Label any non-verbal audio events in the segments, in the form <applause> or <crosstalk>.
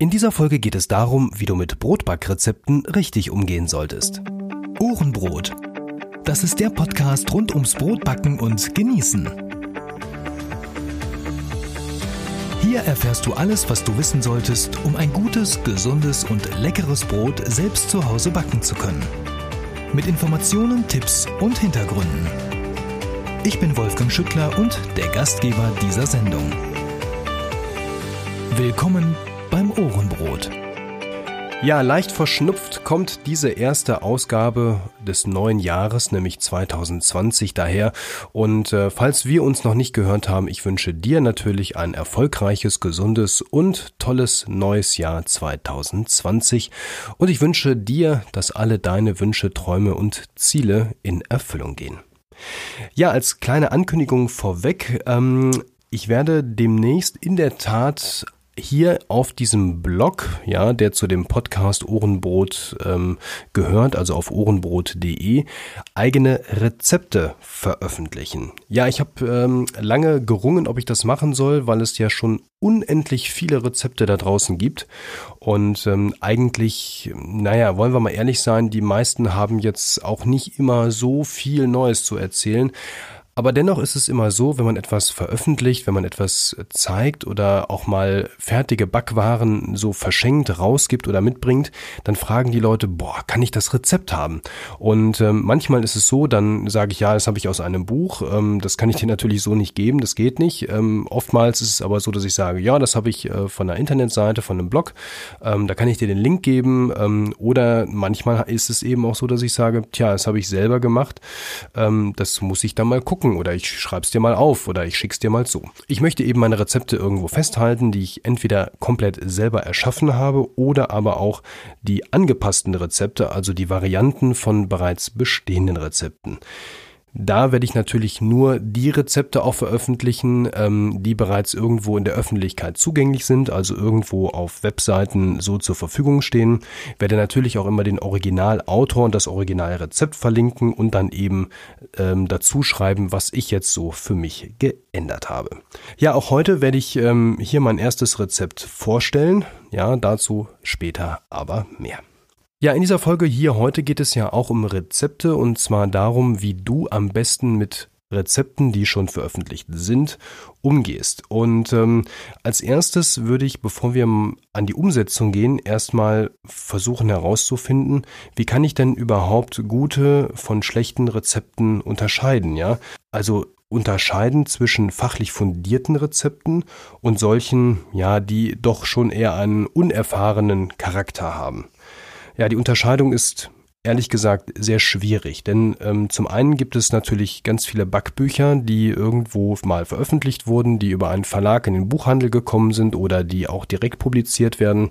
In dieser Folge geht es darum, wie du mit Brotbackrezepten richtig umgehen solltest. Ohrenbrot. Das ist der Podcast rund ums Brotbacken und Genießen. Hier erfährst du alles, was du wissen solltest, um ein gutes, gesundes und leckeres Brot selbst zu Hause backen zu können. Mit Informationen, Tipps und Hintergründen. Ich bin Wolfgang Schüttler und der Gastgeber dieser Sendung. Willkommen beim Ohrenbrot. Ja, leicht verschnupft kommt diese erste Ausgabe des neuen Jahres, nämlich 2020 daher. Und äh, falls wir uns noch nicht gehört haben, ich wünsche dir natürlich ein erfolgreiches, gesundes und tolles neues Jahr 2020. Und ich wünsche dir, dass alle deine Wünsche, Träume und Ziele in Erfüllung gehen. Ja, als kleine Ankündigung vorweg, ähm, ich werde demnächst in der Tat hier auf diesem Blog, ja, der zu dem Podcast Ohrenbrot ähm, gehört, also auf ohrenbrot.de, eigene Rezepte veröffentlichen. Ja, ich habe ähm, lange gerungen, ob ich das machen soll, weil es ja schon unendlich viele Rezepte da draußen gibt. Und ähm, eigentlich, naja, wollen wir mal ehrlich sein, die meisten haben jetzt auch nicht immer so viel Neues zu erzählen. Aber dennoch ist es immer so, wenn man etwas veröffentlicht, wenn man etwas zeigt oder auch mal fertige Backwaren so verschenkt, rausgibt oder mitbringt, dann fragen die Leute, boah, kann ich das Rezept haben? Und ähm, manchmal ist es so, dann sage ich, ja, das habe ich aus einem Buch, ähm, das kann ich dir natürlich so nicht geben, das geht nicht. Ähm, oftmals ist es aber so, dass ich sage, ja, das habe ich äh, von einer Internetseite, von einem Blog, ähm, da kann ich dir den Link geben. Ähm, oder manchmal ist es eben auch so, dass ich sage, tja, das habe ich selber gemacht, ähm, das muss ich dann mal gucken gucken oder ich schreib's dir mal auf oder ich schick's dir mal zu. Ich möchte eben meine Rezepte irgendwo festhalten, die ich entweder komplett selber erschaffen habe oder aber auch die angepassten Rezepte, also die Varianten von bereits bestehenden Rezepten. Da werde ich natürlich nur die Rezepte auch veröffentlichen, ähm, die bereits irgendwo in der Öffentlichkeit zugänglich sind, also irgendwo auf Webseiten so zur Verfügung stehen. Werde natürlich auch immer den Originalautor und das Originalrezept verlinken und dann eben ähm, dazu schreiben, was ich jetzt so für mich geändert habe. Ja, auch heute werde ich ähm, hier mein erstes Rezept vorstellen. Ja, dazu später aber mehr. Ja, in dieser Folge hier heute geht es ja auch um Rezepte und zwar darum, wie du am besten mit Rezepten, die schon veröffentlicht sind, umgehst. Und ähm, als erstes würde ich, bevor wir an die Umsetzung gehen, erstmal versuchen herauszufinden, wie kann ich denn überhaupt gute von schlechten Rezepten unterscheiden, ja? Also unterscheiden zwischen fachlich fundierten Rezepten und solchen, ja, die doch schon eher einen unerfahrenen Charakter haben. Ja, die Unterscheidung ist ehrlich gesagt sehr schwierig, denn ähm, zum einen gibt es natürlich ganz viele Backbücher, die irgendwo mal veröffentlicht wurden, die über einen Verlag in den Buchhandel gekommen sind oder die auch direkt publiziert werden.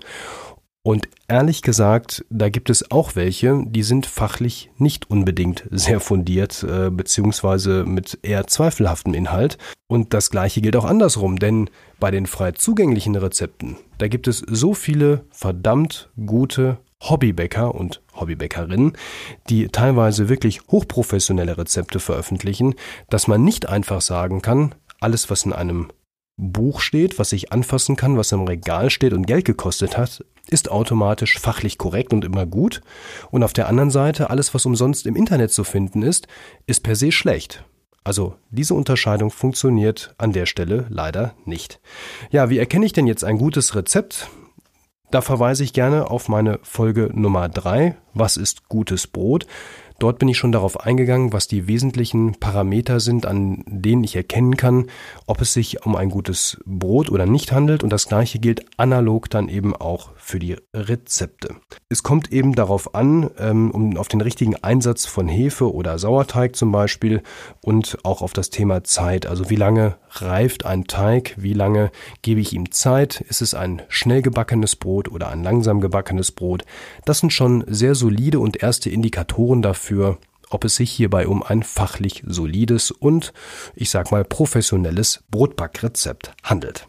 Und ehrlich gesagt, da gibt es auch welche, die sind fachlich nicht unbedingt <laughs> sehr fundiert, äh, beziehungsweise mit eher zweifelhaftem Inhalt. Und das gleiche gilt auch andersrum, denn bei den frei zugänglichen Rezepten, da gibt es so viele verdammt gute Hobbybäcker und Hobbybäckerinnen, die teilweise wirklich hochprofessionelle Rezepte veröffentlichen, dass man nicht einfach sagen kann, alles, was in einem Buch steht, was ich anfassen kann, was im Regal steht und Geld gekostet hat, ist automatisch fachlich korrekt und immer gut. Und auf der anderen Seite, alles, was umsonst im Internet zu finden ist, ist per se schlecht. Also diese Unterscheidung funktioniert an der Stelle leider nicht. Ja, wie erkenne ich denn jetzt ein gutes Rezept? Da verweise ich gerne auf meine Folge Nummer drei. Was ist gutes Brot? Dort bin ich schon darauf eingegangen, was die wesentlichen Parameter sind, an denen ich erkennen kann, ob es sich um ein gutes Brot oder nicht handelt. Und das gleiche gilt analog dann eben auch für die Rezepte. Es kommt eben darauf an, ähm, um auf den richtigen Einsatz von Hefe oder Sauerteig zum Beispiel und auch auf das Thema Zeit. Also wie lange reift ein Teig? Wie lange gebe ich ihm Zeit? Ist es ein schnell gebackenes Brot oder ein langsam gebackenes Brot? Das sind schon sehr solide und erste Indikatoren dafür, ob es sich hierbei um ein fachlich solides und, ich sag mal, professionelles Brotbackrezept handelt.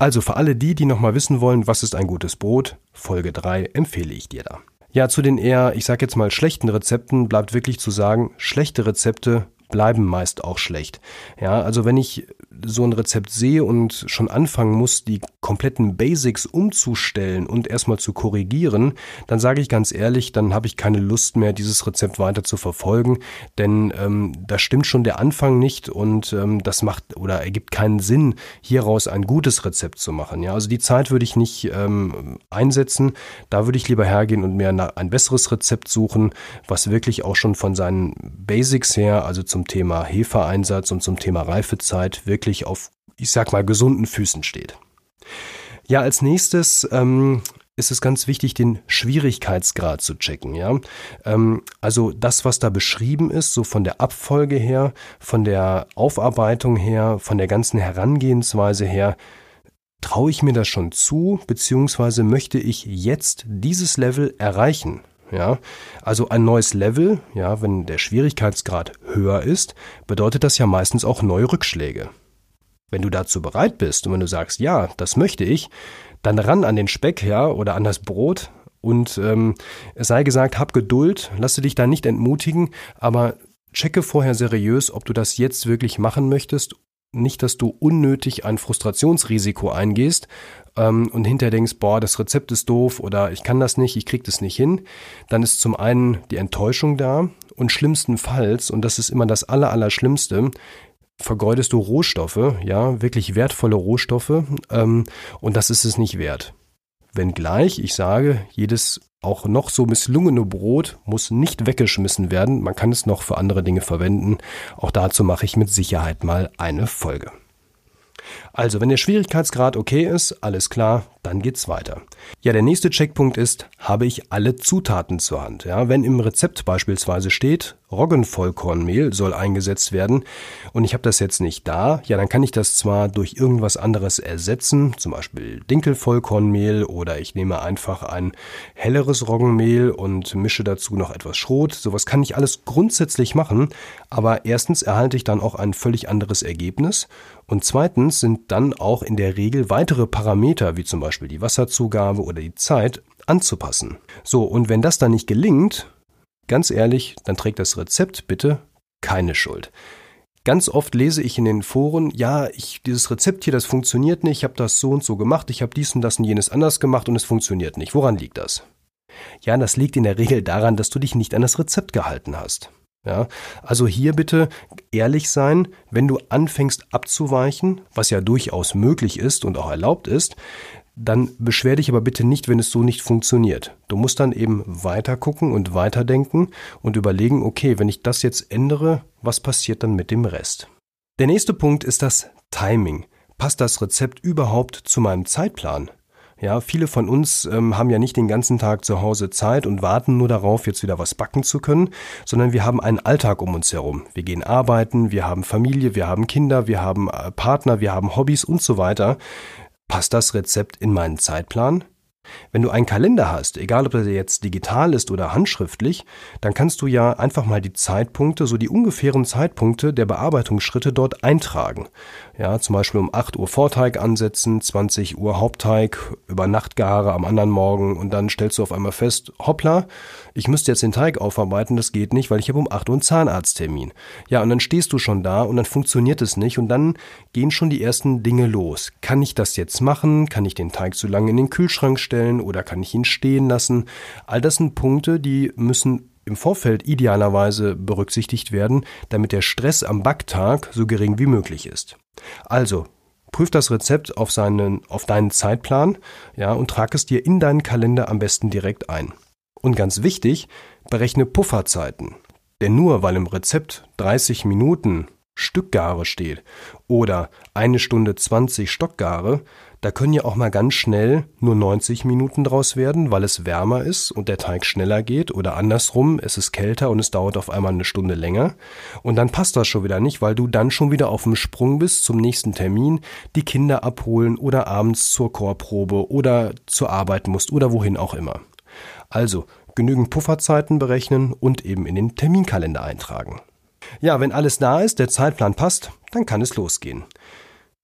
Also für alle die, die nochmal wissen wollen, was ist ein gutes Brot, Folge 3 empfehle ich dir da. Ja, zu den eher, ich sag jetzt mal, schlechten Rezepten bleibt wirklich zu sagen, schlechte Rezepte bleiben meist auch schlecht. Ja, also wenn ich so ein Rezept sehe und schon anfangen muss, die kompletten Basics umzustellen und erstmal zu korrigieren, dann sage ich ganz ehrlich, dann habe ich keine Lust mehr, dieses Rezept weiter zu verfolgen, denn ähm, da stimmt schon der Anfang nicht und ähm, das macht oder ergibt keinen Sinn, hieraus ein gutes Rezept zu machen. Ja, also die Zeit würde ich nicht ähm, einsetzen, da würde ich lieber hergehen und mir ein besseres Rezept suchen, was wirklich auch schon von seinen Basics her, also zum Thema Hefeeinsatz und zum Thema Reifezeit, wirklich auf, ich sag mal, gesunden Füßen steht. Ja, als nächstes ähm, ist es ganz wichtig, den Schwierigkeitsgrad zu checken. Ja? Ähm, also das, was da beschrieben ist, so von der Abfolge her, von der Aufarbeitung her, von der ganzen Herangehensweise her, traue ich mir das schon zu, beziehungsweise möchte ich jetzt dieses Level erreichen? Ja, also ein neues Level, ja, wenn der Schwierigkeitsgrad höher ist, bedeutet das ja meistens auch neue Rückschläge. Wenn du dazu bereit bist und wenn du sagst, ja, das möchte ich, dann ran an den Speck, ja, oder an das Brot und ähm, sei gesagt, hab Geduld, lasse dich da nicht entmutigen, aber checke vorher seriös, ob du das jetzt wirklich machen möchtest. Nicht, dass du unnötig ein Frustrationsrisiko eingehst ähm, und hinterher denkst, boah, das Rezept ist doof oder ich kann das nicht, ich krieg das nicht hin, dann ist zum einen die Enttäuschung da und schlimmstenfalls, und das ist immer das Aller, Allerschlimmste, vergeudest du Rohstoffe, ja, wirklich wertvolle Rohstoffe, ähm, und das ist es nicht wert. Wenngleich, ich sage, jedes auch noch so misslungene Brot muss nicht weggeschmissen werden, man kann es noch für andere Dinge verwenden. Auch dazu mache ich mit Sicherheit mal eine Folge. Also, wenn der Schwierigkeitsgrad okay ist, alles klar, dann geht's weiter. Ja, der nächste Checkpunkt ist, habe ich alle Zutaten zur Hand? Ja, wenn im Rezept beispielsweise steht, Roggenvollkornmehl soll eingesetzt werden und ich habe das jetzt nicht da, ja, dann kann ich das zwar durch irgendwas anderes ersetzen, zum Beispiel Dinkelvollkornmehl oder ich nehme einfach ein helleres Roggenmehl und mische dazu noch etwas Schrot. Sowas kann ich alles grundsätzlich machen, aber erstens erhalte ich dann auch ein völlig anderes Ergebnis und zweitens sind dann auch in der Regel weitere Parameter, wie zum Beispiel die Wasserzugabe oder die Zeit, anzupassen. So, und wenn das dann nicht gelingt, Ganz ehrlich, dann trägt das Rezept bitte keine Schuld. Ganz oft lese ich in den Foren, ja, ich, dieses Rezept hier, das funktioniert nicht, ich habe das so und so gemacht, ich habe dies und das und jenes anders gemacht und es funktioniert nicht. Woran liegt das? Ja, das liegt in der Regel daran, dass du dich nicht an das Rezept gehalten hast. Ja, also hier bitte ehrlich sein, wenn du anfängst abzuweichen, was ja durchaus möglich ist und auch erlaubt ist, dann beschwer dich aber bitte nicht, wenn es so nicht funktioniert. Du musst dann eben weiter gucken und weiterdenken und überlegen, okay, wenn ich das jetzt ändere, was passiert dann mit dem Rest? Der nächste Punkt ist das Timing. Passt das Rezept überhaupt zu meinem Zeitplan? Ja, viele von uns ähm, haben ja nicht den ganzen Tag zu Hause Zeit und warten nur darauf, jetzt wieder was backen zu können, sondern wir haben einen Alltag um uns herum. Wir gehen arbeiten, wir haben Familie, wir haben Kinder, wir haben äh, Partner, wir haben Hobbys und so weiter. Passt das Rezept in meinen Zeitplan? Wenn du einen Kalender hast, egal ob der jetzt digital ist oder handschriftlich, dann kannst du ja einfach mal die Zeitpunkte, so die ungefähren Zeitpunkte der Bearbeitungsschritte dort eintragen. Ja, zum Beispiel um 8 Uhr Vorteig ansetzen, 20 Uhr Hauptteig, über Nacht am anderen Morgen und dann stellst du auf einmal fest, hoppla, ich müsste jetzt den Teig aufarbeiten, das geht nicht, weil ich habe um 8 Uhr einen Zahnarzttermin. Ja, und dann stehst du schon da und dann funktioniert es nicht und dann gehen schon die ersten Dinge los. Kann ich das jetzt machen? Kann ich den Teig zu lange in den Kühlschrank stellen oder kann ich ihn stehen lassen? All das sind Punkte, die müssen im Vorfeld idealerweise berücksichtigt werden, damit der Stress am Backtag so gering wie möglich ist. Also, prüf das Rezept auf, seinen, auf deinen Zeitplan ja, und trag es dir in deinen Kalender am besten direkt ein. Und ganz wichtig, berechne Pufferzeiten. Denn nur weil im Rezept 30 Minuten Stückgare steht oder eine Stunde 20 Stockgare, da können ja auch mal ganz schnell nur 90 Minuten draus werden, weil es wärmer ist und der Teig schneller geht oder andersrum, es ist kälter und es dauert auf einmal eine Stunde länger. Und dann passt das schon wieder nicht, weil du dann schon wieder auf dem Sprung bist zum nächsten Termin, die Kinder abholen oder abends zur Chorprobe oder zur Arbeit musst oder wohin auch immer. Also genügend Pufferzeiten berechnen und eben in den Terminkalender eintragen. Ja, wenn alles da ist, der Zeitplan passt, dann kann es losgehen.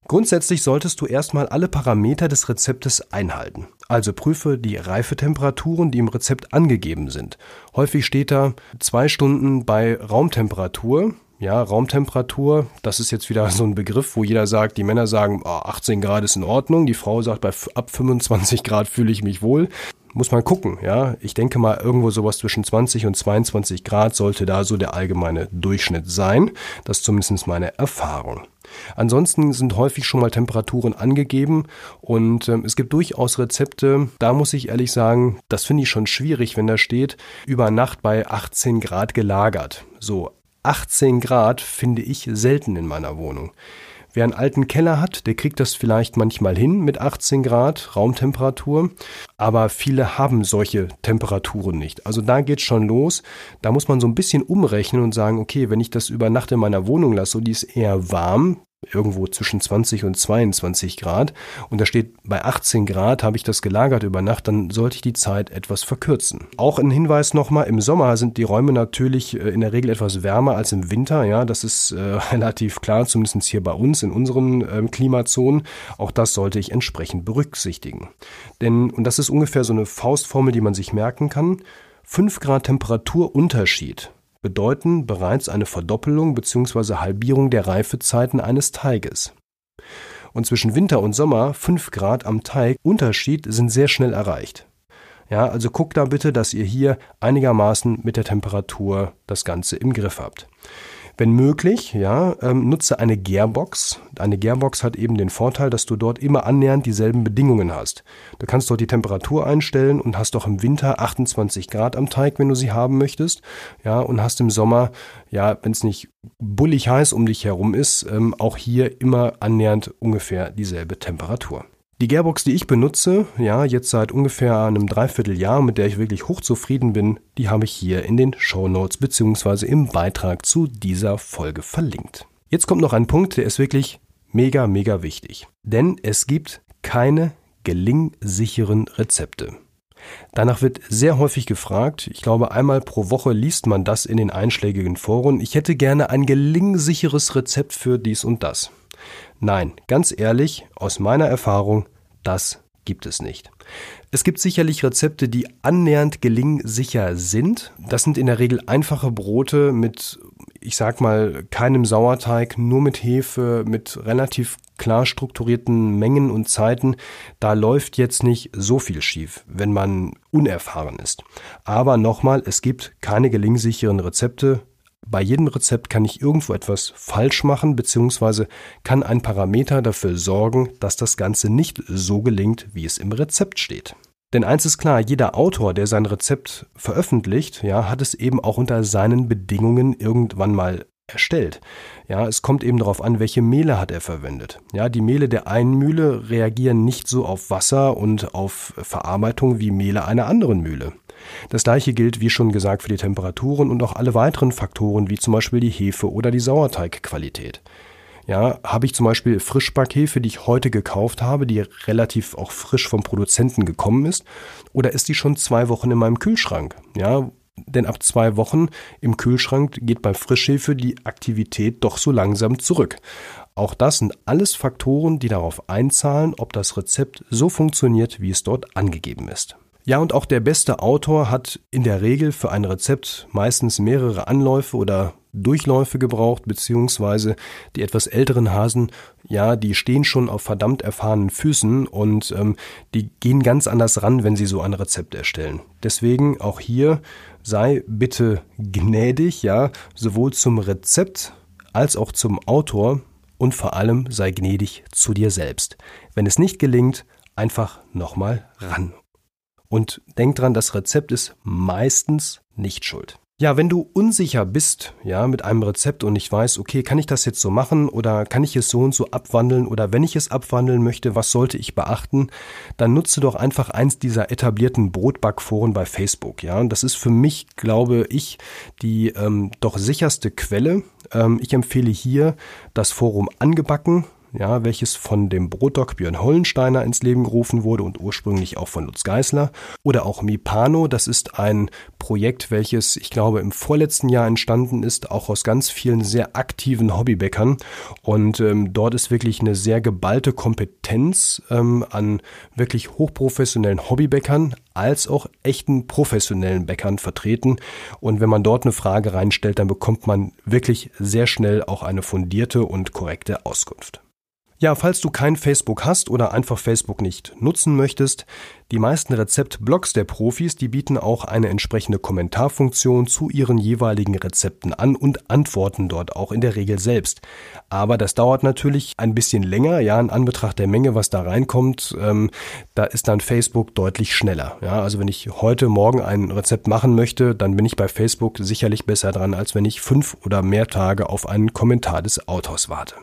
Grundsätzlich solltest du erstmal alle Parameter des Rezeptes einhalten. Also prüfe die Reifetemperaturen, die im Rezept angegeben sind. Häufig steht da zwei Stunden bei Raumtemperatur. Ja, Raumtemperatur, das ist jetzt wieder so ein Begriff, wo jeder sagt, die Männer sagen, oh, 18 Grad ist in Ordnung, die Frau sagt, bei ab 25 Grad fühle ich mich wohl. Muss man gucken, ja. Ich denke mal, irgendwo sowas zwischen 20 und 22 Grad sollte da so der allgemeine Durchschnitt sein. Das ist zumindest meine Erfahrung. Ansonsten sind häufig schon mal Temperaturen angegeben und ähm, es gibt durchaus Rezepte, da muss ich ehrlich sagen, das finde ich schon schwierig, wenn da steht, über Nacht bei 18 Grad gelagert. So, 18 Grad finde ich selten in meiner Wohnung. Wer einen alten Keller hat, der kriegt das vielleicht manchmal hin mit 18 Grad Raumtemperatur, aber viele haben solche Temperaturen nicht. Also da geht's schon los. Da muss man so ein bisschen umrechnen und sagen, okay, wenn ich das über Nacht in meiner Wohnung lasse und die ist eher warm, irgendwo zwischen 20 und 22 Grad und da steht bei 18 Grad habe ich das gelagert über Nacht, dann sollte ich die Zeit etwas verkürzen. Auch ein Hinweis nochmal, im Sommer sind die Räume natürlich äh, in der Regel etwas wärmer als im Winter, ja, das ist äh, <laughs> relativ klar, zumindest hier bei uns in unseren äh, Klimazonen. Auch das sollte ich entsprechend berücksichtigen. Denn, und das ist ungefähr so eine Faustformel, die man sich merken kann, 5 Grad Temperaturunterschied bedeuten bereits eine Verdoppelung bzw. Halbierung der Reifezeiten eines Teiges. Und zwischen Winter und Sommer 5 Grad am Teig Unterschied sind sehr schnell erreicht. Ja, also guckt da bitte, dass ihr hier einigermaßen mit der Temperatur das Ganze im Griff habt. Wenn möglich, ja, ähm, nutze eine Gearbox. Eine Gearbox hat eben den Vorteil, dass du dort immer annähernd dieselben Bedingungen hast. Du kannst dort die Temperatur einstellen und hast doch im Winter 28 Grad am Teig, wenn du sie haben möchtest. Ja, und hast im Sommer, ja, wenn es nicht bullig heiß um dich herum ist, ähm, auch hier immer annähernd ungefähr dieselbe Temperatur. Die Gearbox, die ich benutze, ja, jetzt seit ungefähr einem Dreivierteljahr, mit der ich wirklich hochzufrieden bin, die habe ich hier in den Show Notes beziehungsweise im Beitrag zu dieser Folge verlinkt. Jetzt kommt noch ein Punkt, der ist wirklich mega, mega wichtig. Denn es gibt keine gelingsicheren Rezepte. Danach wird sehr häufig gefragt. Ich glaube, einmal pro Woche liest man das in den einschlägigen Foren. Ich hätte gerne ein gelingsicheres Rezept für dies und das. Nein, ganz ehrlich, aus meiner Erfahrung, das gibt es nicht. Es gibt sicherlich Rezepte, die annähernd gelingsicher sind. Das sind in der Regel einfache Brote mit, ich sag mal, keinem Sauerteig, nur mit Hefe, mit relativ klar strukturierten Mengen und Zeiten. Da läuft jetzt nicht so viel schief, wenn man unerfahren ist. Aber nochmal, es gibt keine gelingsicheren Rezepte bei jedem Rezept kann ich irgendwo etwas falsch machen, beziehungsweise kann ein Parameter dafür sorgen, dass das Ganze nicht so gelingt, wie es im Rezept steht. Denn eins ist klar, jeder Autor, der sein Rezept veröffentlicht, ja, hat es eben auch unter seinen Bedingungen irgendwann mal erstellt. Ja, es kommt eben darauf an, welche Mehle hat er verwendet. Ja, die Mehle der einen Mühle reagieren nicht so auf Wasser und auf Verarbeitung wie Mehle einer anderen Mühle. Das gleiche gilt, wie schon gesagt, für die Temperaturen und auch alle weiteren Faktoren, wie zum Beispiel die Hefe oder die Sauerteigqualität. Ja, habe ich zum Beispiel Frischbackhefe, die ich heute gekauft habe, die relativ auch frisch vom Produzenten gekommen ist, oder ist die schon zwei Wochen in meinem Kühlschrank? Ja, denn ab zwei Wochen im Kühlschrank geht bei Frischhefe die Aktivität doch so langsam zurück. Auch das sind alles Faktoren, die darauf einzahlen, ob das Rezept so funktioniert, wie es dort angegeben ist. Ja, und auch der beste Autor hat in der Regel für ein Rezept meistens mehrere Anläufe oder Durchläufe gebraucht, beziehungsweise die etwas älteren Hasen, ja, die stehen schon auf verdammt erfahrenen Füßen und ähm, die gehen ganz anders ran, wenn sie so ein Rezept erstellen. Deswegen auch hier sei bitte gnädig, ja, sowohl zum Rezept als auch zum Autor und vor allem sei gnädig zu dir selbst. Wenn es nicht gelingt, einfach nochmal ran und denk dran, das Rezept ist meistens nicht schuld. Ja, wenn du unsicher bist, ja, mit einem Rezept und nicht weißt, okay, kann ich das jetzt so machen oder kann ich es so und so abwandeln oder wenn ich es abwandeln möchte, was sollte ich beachten, dann nutze doch einfach eins dieser etablierten Brotbackforen bei Facebook, ja. Und das ist für mich, glaube ich, die ähm, doch sicherste Quelle. Ähm, ich empfehle hier das Forum Angebacken ja, welches von dem Brotdoc Björn Hollensteiner ins Leben gerufen wurde und ursprünglich auch von Lutz Geisler. Oder auch Mipano, das ist ein Projekt, welches ich glaube im vorletzten Jahr entstanden ist, auch aus ganz vielen sehr aktiven Hobbybäckern. Und ähm, dort ist wirklich eine sehr geballte Kompetenz ähm, an wirklich hochprofessionellen Hobbybäckern, als auch echten professionellen Bäckern vertreten. Und wenn man dort eine Frage reinstellt, dann bekommt man wirklich sehr schnell auch eine fundierte und korrekte Auskunft. Ja, falls du kein Facebook hast oder einfach Facebook nicht nutzen möchtest, die meisten Rezeptblogs der Profis, die bieten auch eine entsprechende Kommentarfunktion zu ihren jeweiligen Rezepten an und antworten dort auch in der Regel selbst. Aber das dauert natürlich ein bisschen länger, ja, in Anbetracht der Menge, was da reinkommt, ähm, da ist dann Facebook deutlich schneller. Ja, also wenn ich heute Morgen ein Rezept machen möchte, dann bin ich bei Facebook sicherlich besser dran, als wenn ich fünf oder mehr Tage auf einen Kommentar des Autors warte.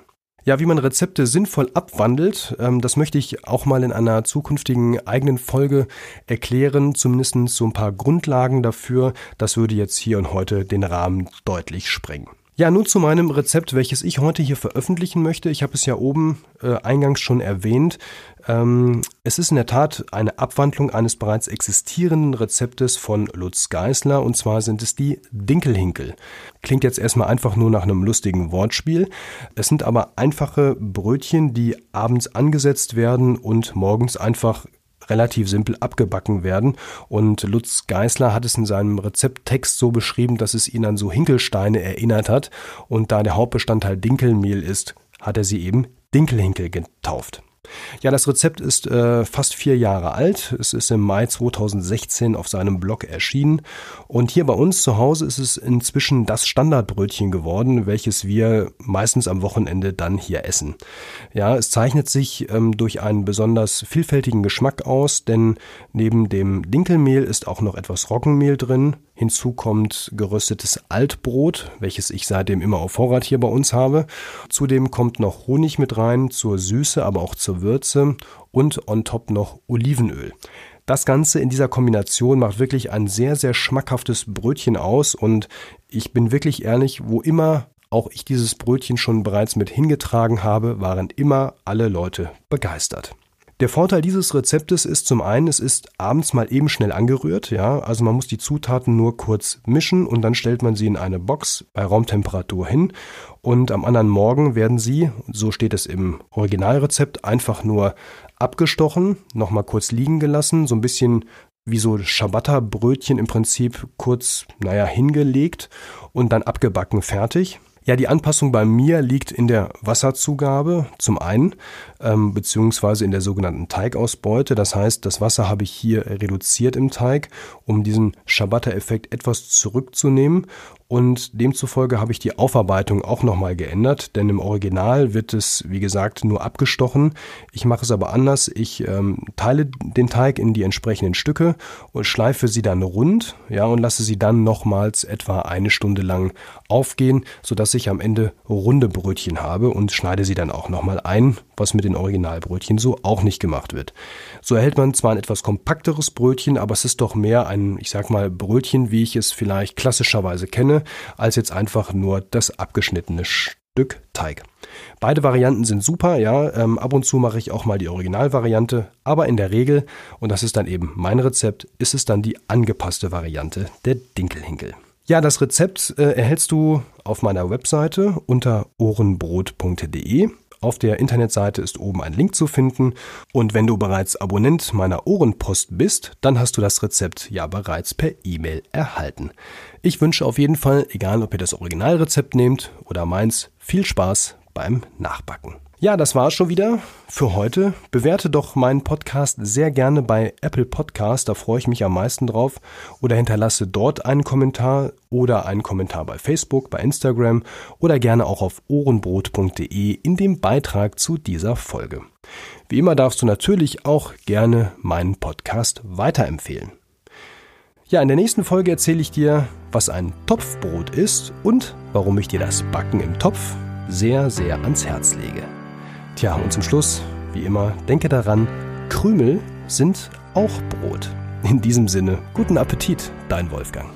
Ja, wie man Rezepte sinnvoll abwandelt, ähm, das möchte ich auch mal in einer zukünftigen eigenen Folge erklären, zumindest so ein paar Grundlagen dafür. Das würde jetzt hier und heute den Rahmen deutlich sprengen. Ja, nun zu meinem Rezept, welches ich heute hier veröffentlichen möchte. Ich habe es ja oben äh, eingangs schon erwähnt. Ähm, es ist in der Tat eine Abwandlung eines bereits existierenden Rezeptes von Lutz Geisler und zwar sind es die Dinkelhinkel. Klingt jetzt erstmal einfach nur nach einem lustigen Wortspiel. Es sind aber einfache Brötchen, die abends angesetzt werden und morgens einfach relativ simpel abgebacken werden. Und Lutz Geisler hat es in seinem Rezepttext so beschrieben, dass es ihn an so Hinkelsteine erinnert hat. Und da der Hauptbestandteil Dinkelmehl ist, hat er sie eben Dinkelhinkel getauft. Ja, das Rezept ist äh, fast vier Jahre alt. Es ist im Mai 2016 auf seinem Blog erschienen. Und hier bei uns zu Hause ist es inzwischen das Standardbrötchen geworden, welches wir meistens am Wochenende dann hier essen. Ja, es zeichnet sich ähm, durch einen besonders vielfältigen Geschmack aus, denn neben dem Dinkelmehl ist auch noch etwas Roggenmehl drin, Hinzu kommt geröstetes Altbrot, welches ich seitdem immer auf Vorrat hier bei uns habe. Zudem kommt noch Honig mit rein zur Süße, aber auch zur Würze und on top noch Olivenöl. Das Ganze in dieser Kombination macht wirklich ein sehr, sehr schmackhaftes Brötchen aus und ich bin wirklich ehrlich, wo immer auch ich dieses Brötchen schon bereits mit hingetragen habe, waren immer alle Leute begeistert. Der Vorteil dieses Rezeptes ist zum einen, es ist abends mal eben schnell angerührt, ja, also man muss die Zutaten nur kurz mischen und dann stellt man sie in eine Box bei Raumtemperatur hin und am anderen Morgen werden sie, so steht es im Originalrezept, einfach nur abgestochen, nochmal kurz liegen gelassen, so ein bisschen wie so Ciabatta-Brötchen im Prinzip kurz, naja, hingelegt und dann abgebacken fertig. Ja, die Anpassung bei mir liegt in der Wasserzugabe zum einen, ähm, beziehungsweise in der sogenannten Teigausbeute. Das heißt, das Wasser habe ich hier reduziert im Teig, um diesen Ciabatta-Effekt etwas zurückzunehmen und demzufolge habe ich die Aufarbeitung auch nochmal geändert, denn im Original wird es, wie gesagt, nur abgestochen. Ich mache es aber anders. Ich ähm, teile den Teig in die entsprechenden Stücke und schleife sie dann rund, ja, und lasse sie dann nochmals etwa eine Stunde lang aufgehen, sodass ich am Ende runde Brötchen habe und schneide sie dann auch nochmal ein, was mit den Originalbrötchen so auch nicht gemacht wird. So erhält man zwar ein etwas kompakteres Brötchen, aber es ist doch mehr ein, ich sag mal, Brötchen, wie ich es vielleicht klassischerweise kenne, als jetzt einfach nur das abgeschnittene Stück Teig. Beide Varianten sind super, ja. Ähm, ab und zu mache ich auch mal die Originalvariante, aber in der Regel, und das ist dann eben mein Rezept, ist es dann die angepasste Variante der Dinkelhinkel. Ja, das Rezept äh, erhältst du auf meiner Webseite unter ohrenbrot.de. Auf der Internetseite ist oben ein Link zu finden und wenn du bereits Abonnent meiner Ohrenpost bist, dann hast du das Rezept ja bereits per E-Mail erhalten. Ich wünsche auf jeden Fall, egal ob ihr das Originalrezept nehmt oder meins, viel Spaß beim Nachbacken. Ja, das war schon wieder für heute. Bewerte doch meinen Podcast sehr gerne bei Apple Podcast, da freue ich mich am meisten drauf. Oder hinterlasse dort einen Kommentar oder einen Kommentar bei Facebook, bei Instagram oder gerne auch auf ohrenbrot.de in dem Beitrag zu dieser Folge. Wie immer darfst du natürlich auch gerne meinen Podcast weiterempfehlen. Ja, in der nächsten Folge erzähle ich dir, was ein Topfbrot ist und warum ich dir das Backen im Topf sehr, sehr ans Herz lege. Tja, und zum Schluss, wie immer, denke daran, Krümel sind auch Brot. In diesem Sinne, guten Appetit, dein Wolfgang.